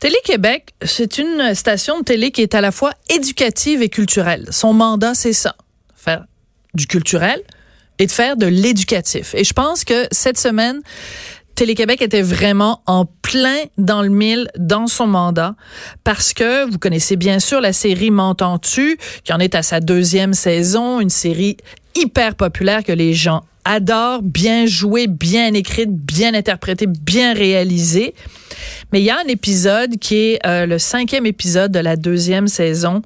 Télé-Québec, c'est une station de télé qui est à la fois éducative et culturelle. Son mandat, c'est ça, faire du culturel et de faire de l'éducatif. Et je pense que cette semaine, Télé-Québec était vraiment en plein dans le mille dans son mandat parce que vous connaissez bien sûr la série M'entends-tu? Qui en est à sa deuxième saison, une série hyper populaire que les gens adorent, bien jouée, bien écrite, bien interprétée, bien réalisée. Mais il y a un épisode qui est euh, le cinquième épisode de la deuxième saison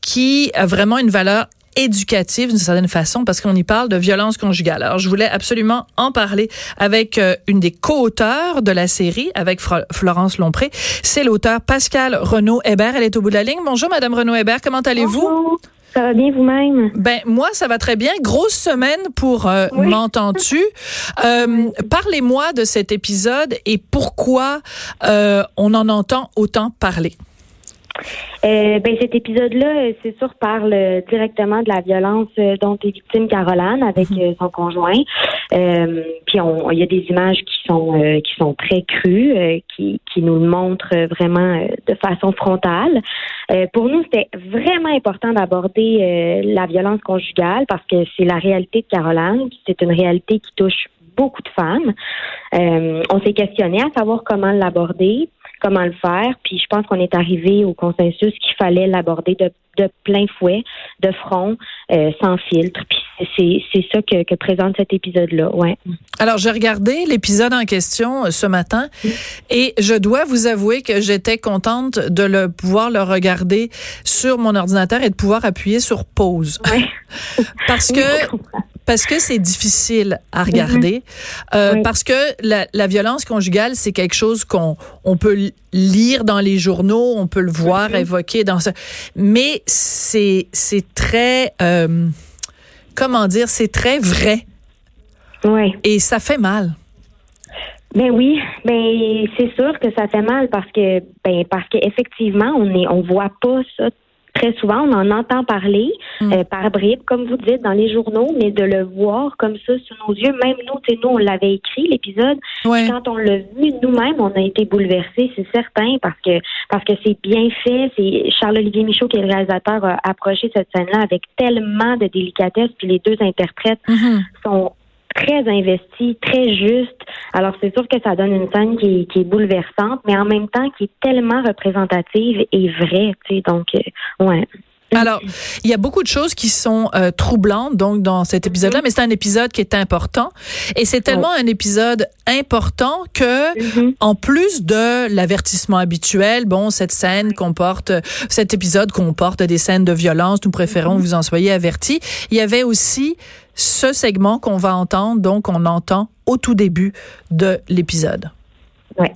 qui a vraiment une valeur éducative d'une certaine façon parce qu'on y parle de violence conjugale. Alors, je voulais absolument en parler avec euh, une des co-auteurs de la série, avec Florence Lompré. C'est l'auteur Pascal Renaud Hébert. Elle est au bout de la ligne. Bonjour, Madame Renaud Hébert. Comment allez-vous? Ça va bien vous-même? Ben moi, ça va très bien. Grosse semaine pour euh, M'entends-tu? Euh, Parlez-moi de cet épisode et pourquoi euh, on en entend autant parler. Euh, ben cet épisode-là, c'est sûr, parle directement de la violence dont est victime Caroline avec mhm. son conjoint. Euh, puis il y a des images qui sont qui sont très crues, qui, qui nous le montrent vraiment de façon frontale. pour nous, c'était vraiment important d'aborder la violence conjugale parce que c'est la réalité de Caroline. C'est une réalité qui touche beaucoup de femmes. on s'est questionné à savoir comment l'aborder comment le faire. Puis je pense qu'on est arrivé au consensus qu'il fallait l'aborder de, de, plein fouet, de front, euh, sans filtre. Puis c'est ça que, que, présente cet épisode-là. Ouais. Alors j'ai regardé l'épisode en question euh, ce matin et je dois vous avouer que j'étais contente de le pouvoir le regarder sur mon ordinateur et de pouvoir appuyer sur pause. Ouais. Parce que parce que c'est difficile à regarder, mhm. euh, parce que la, la, violence conjugale, c'est quelque chose qu'on on peut lire dans les journaux, on peut le voir mhm. évoqué dans ce, mais c'est c'est très euh, comment dire, c'est très vrai. Oui. Et ça fait mal. Ben oui, ben c'est sûr que ça fait mal parce que ben parce qu'effectivement on est on voit pas ça très souvent, on en entend parler mm. euh, par bribes, comme vous dites, dans les journaux, mais de le voir comme ça sous nos yeux, même nous, nous, on l'avait écrit, l'épisode. Quand on l'a vu nous-mêmes, on a été bouleversés, c'est certain, parce que parce que c'est bien fait. C'est Charles-Olivier Michaud, qui est le réalisateur, a approché cette scène-là avec tellement de délicatesse, puis les deux interprètes mm-hmm. sont très investi, très juste. Alors c'est sûr que ça donne une scène qui, est bouleversante, mais en même temps qui est tellement représentative et vraie. Tu sais, donc euh, ouais. Alors, il y a beaucoup de choses qui sont euh, troublantes donc dans cet épisode-là, mm-hmm. mais c'est un épisode qui est important et c'est tellement un épisode important que mm-hmm. en plus de l'avertissement habituel, bon, cette scène comporte cet épisode comporte des scènes de violence, nous préférons mm-hmm. vous en soyez avertis. Il y avait aussi ce segment qu'on va entendre, donc on entend au tout début de l'épisode. Oui.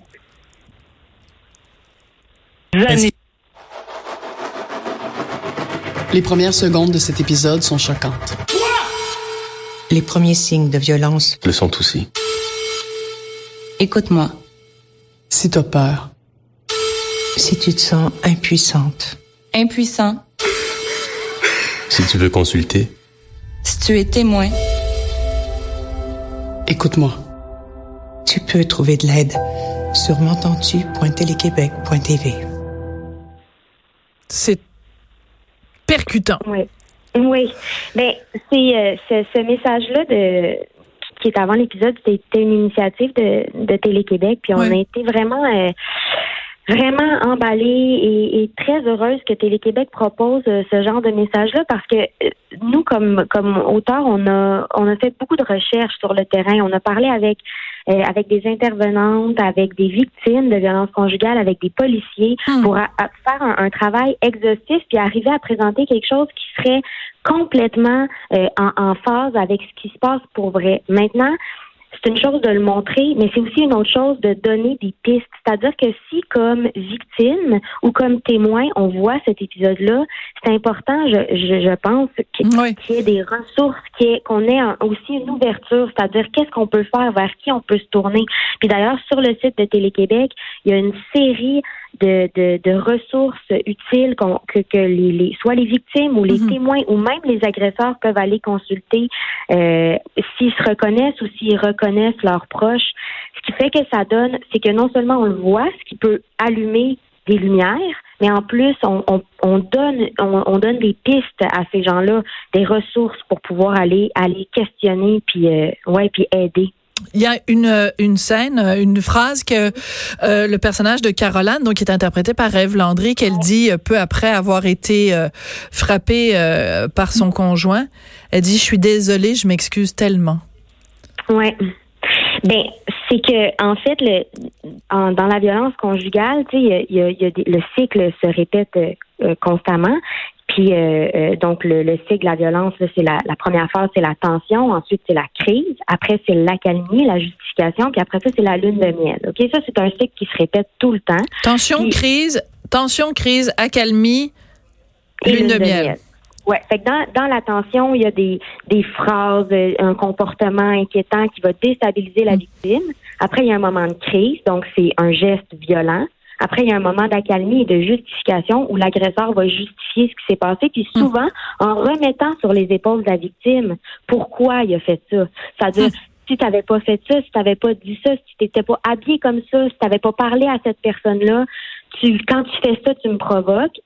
Les premières secondes de cet épisode sont choquantes. Les premiers signes de violence le sont aussi. Écoute-moi. Si tu as peur. Si tu te sens impuissante. Impuissant. Si tu veux consulter. Tu es témoin, écoute-moi. Tu peux trouver de l'aide sur m'entends-tu.téléquébec.tv. C'est percutant. Oui. Oui. Ben, c'est euh, ce, message-là de qui est avant l'épisode, c'était une initiative de, de Télé-Québec, puis on a été vraiment euh, vraiment emballée et, très heureuse que Télé-Québec propose euh, ce genre de message-là parce que euh, nous, comme, comme auteurs, on a, on a fait beaucoup de recherches sur le terrain. On a parlé avec, euh, avec des intervenantes, avec des victimes de violences conjugales, avec des policiers hmm. pour faire un, travail exhaustif puis arriver à présenter quelque chose qui serait complètement en, en phase avec ce qui se passe pour vrai. Maintenant, c'est une chose de le montrer, mais c'est aussi une autre chose de donner des pistes. C'est-à-dire que si, comme victime ou comme témoin, on voit cet épisode-là, c'est important, je, je, pense, qu'il y ait des ressources, qu'on ait, aussi une ouverture, c'est-à-dire qu'est-ce qu'on peut faire, vers qui on peut se tourner? Puis d'ailleurs, sur le site de Télé-Québec, il y a une série de, de, de ressources utiles qu'on- que, que les, les- soit les victimes ou les Mhm. témoins ou même les agresseurs peuvent aller consulter euh, s'ils se reconnaissent ou s'ils reconnaissent leurs proches. Ce qui fait que ça donne, c'est que non seulement on le voit, ce qui peut allumer des lumières, mais en plus on, on, on donne on, on donne des pistes à ces gens-là, des ressources pour pouvoir aller aller questionner puis euh, ouais puis aider. Il y a une, une scène, une phrase que euh, le personnage de Caroline, donc qui est interprété par Ève Landry, qu'elle dit euh, peu après avoir été euh, frappée euh, par son conjoint. Elle dit Je suis désolée, je m'excuse tellement. Ouais. Ben, c'est que en fait, le, en- dans la violence conjugale, tu sais, il y a, il y a- il y a des- le cycle se répète euh, constamment. Puis euh, euh, donc le, le cycle de la violence, c'est la, la première phase, c'est la tension. Ensuite, c'est la crise. Après, c'est l'accalmie, la justification. Puis après ça, c'est la lune de miel. Ok, ça c'est un cycle qui se répète tout le temps. Tension, Puis- crise, tension, crise, accalmie, lune de miel. Ouais, fait que dans, dans la tension, il y a des, des phrases, euh, un comportement inquiétant qui va déstabiliser la Mm. victime. Après, il y a un moment de crise, donc c'est un geste violent. Après, il y a un moment d'accalmie et de justification où l'agresseur va justifier ce qui s'est passé, puis Mm. souvent en remettant sur les épaules de la victime pourquoi il a fait ça. C'est-à-dire, Mm. si tu n'avais pas fait ça, si tu n'avais pas dit ça, si tu n'étais pas habillé comme ça, si tu n'avais pas parlé à cette personne-là, tu, quand tu fais ça, tu me provoques.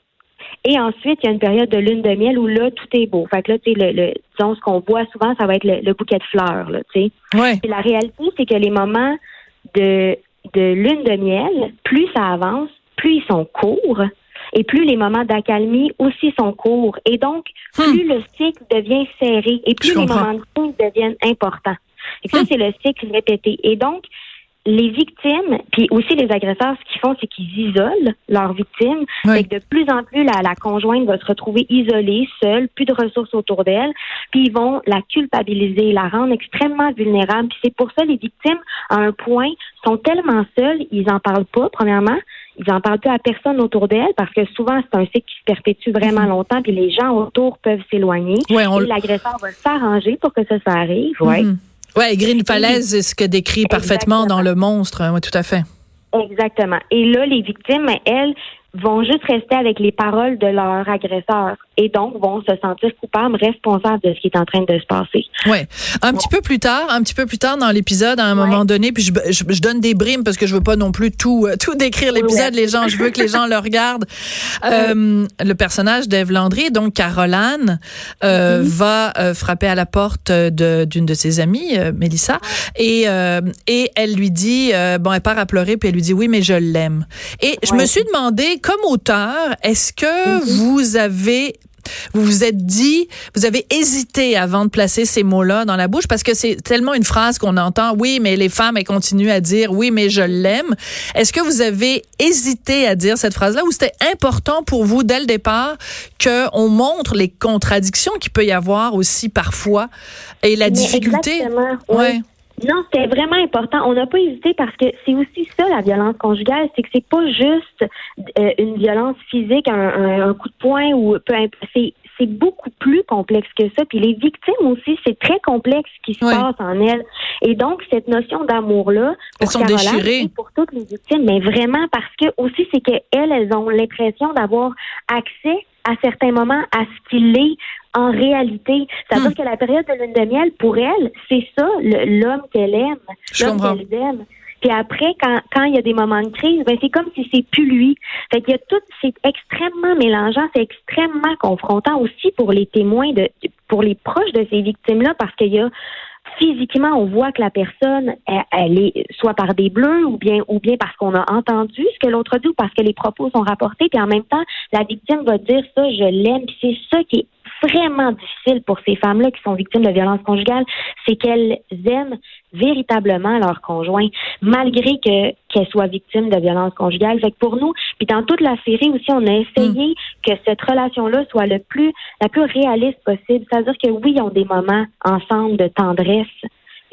Et ensuite, il y a une période de lune de miel où là, tout est beau. Fait que là, tu sais, le, le, disons, ce qu'on voit souvent, ça va être le, le bouquet de fleurs, là, tu sais. Ouais. Puis la réalité, c'est que les moments de, de lune de miel, plus ça avance, plus ils sont courts. Et plus les moments d'accalmie aussi sont courts. Et donc, Hmm. plus le cycle devient serré et plus les moments de crise deviennent importants. Et ça, Hmm. c'est le cycle répété. Et donc, les victimes, puis aussi les agresseurs, ce qu'ils font, c'est qu'ils isolent leurs victimes. Ouais. Fait que de plus en plus, la, la conjointe va se retrouver isolée, seule, plus de ressources autour d'elle, puis ils vont la culpabiliser, la rendre extrêmement vulnérable. Puis c'est pour ça les victimes, à un point, sont tellement seules, ils en parlent pas, premièrement. Ils en parlent pas à personne autour d'elle parce que souvent c'est un cycle qui se perpétue vraiment longtemps puis les gens autour peuvent s'éloigner Ouais, on et l'agresseur va s'arranger pour que ça, ça arrive. Ouais. Mhm. Ouais, Green Falaise, c'est ce que décrit parfaitement dans Le Monstre. Oui, tout à fait. Exactement. Et là, les victimes, elles, vont juste rester avec les paroles de leur agresseur et donc vont se sentir coupables, responsables de ce qui est en train de se passer. Ouais. Un petit peu plus tard, un petit peu plus tard dans l'épisode, à un moment donné, puis je, je, je donne des brimes parce que je veux pas non plus tout euh, tout décrire l'épisode. Ouais. Les gens, je veux que les gens le regardent. Euh, le personnage d'Ève Landry, donc Caroline, euh, va euh, frapper à la porte d'une de ses amies, euh, Mélissa, et euh, et elle lui dit euh, bon, elle part à pleurer puis elle lui dit oui, mais je l'aime. Et je me suis demandé, comme auteur, est-ce que vous avez vous vous êtes dit, vous avez hésité avant de placer ces mots-là dans la bouche parce que c'est tellement une phrase qu'on entend. Oui, mais les femmes, elles continuent à dire oui, mais je l'aime. Est-ce que vous avez hésité à dire cette phrase-là ou c'était important pour vous dès le départ qu'on montre les contradictions qu'il peut y avoir aussi parfois et la Mais difficulté? exactement, oui. Ouais. Non, c'était vraiment important. On n'a pas hésité parce que c'est aussi ça la violence conjugale, c'est que c'est pas juste euh, une violence physique, un, un- un coup de poing ou peu imp- c'est beaucoup plus complexe que ça. Puis les victimes aussi, c'est très complexe ce qui se passe en elles. Et donc cette notion d'amour là, Elles sont pour toutes les victimes, mais vraiment parce que aussi c'est que elles, elles ont l'impression d'avoir accès à certains moments à ce qu'il est en réalité. C'est-à-dire Hmm. que la période de lune de miel, pour elle, c'est ça, l'homme qu'elle aime, l'homme qu'elle aime. Puis après, quand, quand il y a des moments de crise, ben c'est comme si c'est plus lui. Fait qu'il y a tout, c'est extrêmement mélangeant, c'est extrêmement confrontant aussi pour les témoins de, pour les proches de ces victimes-là, parce qu'il y a physiquement, on voit que la personne, elle, elle est soit par des bleus ou bien ou bien parce qu'on a entendu ce que l'autre dit ou parce que les propos sont rapportés. Puis en même temps, la victime va dire ça, je l'aime. Puis c'est ça qui est vraiment difficile pour ces femmes-là qui sont victimes de violences conjugales, c'est qu'elles aiment véritablement leur conjoint, malgré que qu'elles soient victimes de violences conjugales. Fait que pour nous, puis dans toute la série aussi, on a essayé que cette relation-là soit le plus la plus réaliste possible. C'est-à-dire que oui, ils ont des moments ensemble de tendresse.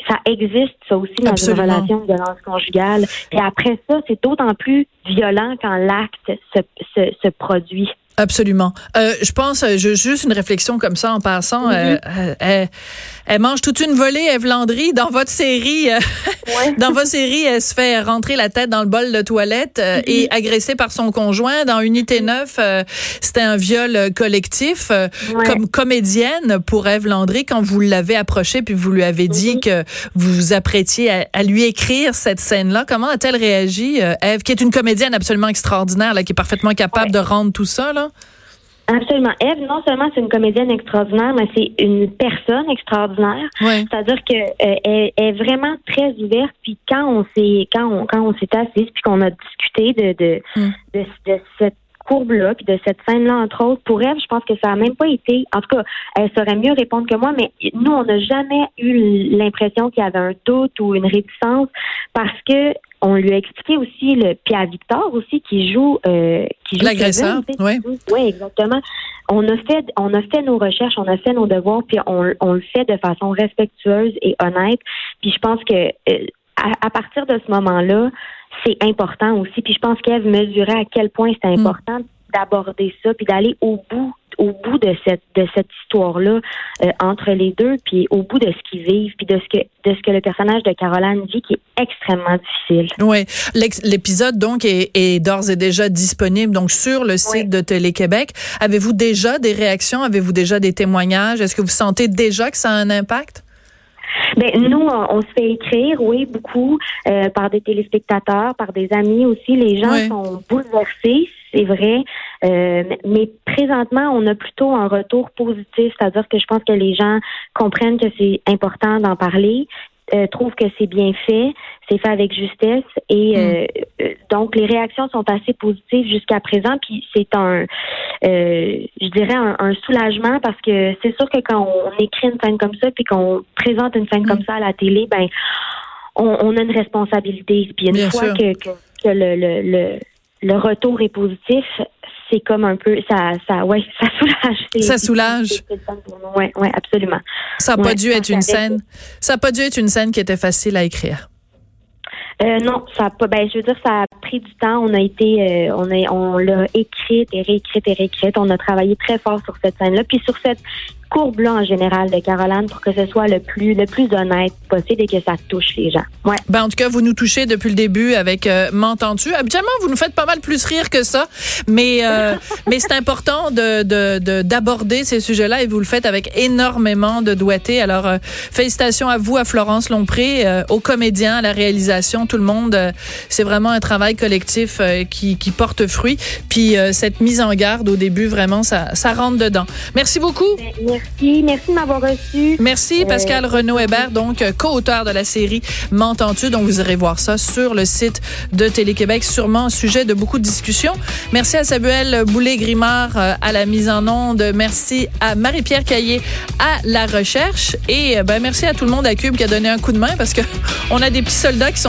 Ça existe, ça aussi, dans Absolument. une relation de violence conjugale. Et après ça, c'est d'autant plus violent quand l'acte se, se, se produit. Absolument. Euh, je pense, euh, je, juste une réflexion comme ça en passant. Euh, euh, elle mange toute une volée, Eve Landry, dans votre série. Ouais. dans votre série, elle se fait rentrer la tête dans le bol de toilette euh, Mhm. et agressée par son conjoint. Dans Unité 9, euh, c'était un viol collectif. Euh, Ouais. Comme comédienne pour Eve Landry, quand vous l'avez approchée puis vous lui avez dit que vous vous apprêtiez à, à lui écrire cette scène-là, comment a-t-elle réagi, euh, Eve, qui est une comédienne absolument extraordinaire, là, qui est parfaitement capable Ouais. de rendre tout ça, là? Absolument. Eve, non seulement c'est une comédienne extraordinaire, mais c'est une personne extraordinaire. Ouais. C'est-à-dire que euh, elle est vraiment très ouverte. Puis quand on s'est quand on quand on s'est assise puis qu'on a discuté de de, Mm. de, de cette courbe-là, puis de cette scène-là, entre autres, pour Eve, je pense que ça a même pas été. En tout cas, elle saurait mieux répondre que moi, mais nous, on n'a jamais eu l'impression qu'il y avait un doute ou une réticence parce que on lui a expliqué aussi le puis à Victor aussi qui joue euh, qui joue L'agresseur, sais, ouais. oui, exactement. On a fait, on a fait nos recherches, on a fait nos devoirs, puis on, on le fait de façon respectueuse et honnête. Puis je pense que euh, à, à partir de ce moment-là, c'est important aussi. Puis je pense qu'Ève mesurait à quel point c'est important d'aborder ça, puis d'aller au bout au bout de cette de cette histoire-là euh, entre les deux, puis au bout de ce qu'ils vivent, puis de ce que de ce que le personnage de Caroline vit, qui est extrêmement difficile. Oui, l'épisode donc est, est d'ores et déjà disponible donc sur le site Oui. de Télé-Québec. Avez-vous déjà des réactions? Avez-vous déjà des témoignages? Est-ce que vous sentez déjà que ça a un impact? Ben, nous, on, on se fait écrire, oui, beaucoup, euh, par des téléspectateurs, par des amis aussi. Les gens sont bouleversés, c'est vrai. Euh, mais présentement, on a plutôt un retour positif, c'est-à-dire que je pense que les gens comprennent que c'est important d'en parler. Euh, trouvent que c'est bien fait, c'est fait avec justesse et euh, euh, donc les réactions sont assez positives jusqu'à présent. Puis c'est un euh, je dirais un, un soulagement parce que c'est sûr que quand on écrit une scène comme ça puis qu'on présente une scène comme ça à la télé ben on, on a une responsabilité. Puis une Bien fois sûr. que, que, que le, le, le le retour est positif, c'est comme un peu ça ça ouais, ça soulage. Ça soulage. nous. Ouais, ouais, absolument. Ça n'a pas Ouais, dû être une scène. Ça a pas dû être une scène qui était facile à écrire. Euh, non, ça a pas. Ben, je veux dire, ça a pris du temps. On a été, euh, on est, on l'a écrite et réécrite et réécrite. On a travaillé très fort sur cette scène-là, puis sur cette courbe-là en général de Caroline pour que ce soit le plus, le plus honnête possible et que ça touche les gens. Ouais. Ben, en tout cas, vous nous touchez depuis le début avec euh, M'entends-tu? Habituellement, vous nous faites pas mal plus rire que ça, mais euh, mais c'est important de de- de- d'aborder ces sujets-là et vous le faites avec énormément de doigté. Alors, euh, félicitations à vous, à Florence Lompré, euh, aux comédiens, à la réalisation, tout le monde. euh, c'est vraiment un travail collectif euh, qui, qui porte fruit. Puis euh, cette mise en garde au début, vraiment, ça, ça rentre dedans. Merci beaucoup. Merci, merci de m'avoir reçu. Merci Pascal Renaud Hébert, donc euh, co-auteur de la série M'entends-tu? Donc vous irez voir ça sur le site de Télé-Québec, sûrement sujet de beaucoup de discussions. Merci à Samuel Boulay-Grimard euh, à la mise en onde. Merci à Marie-Pierre Caillé à la recherche. Et euh, ben, merci à tout le monde à Cube qui a donné un coup de main parce que on a des petits soldats qui sont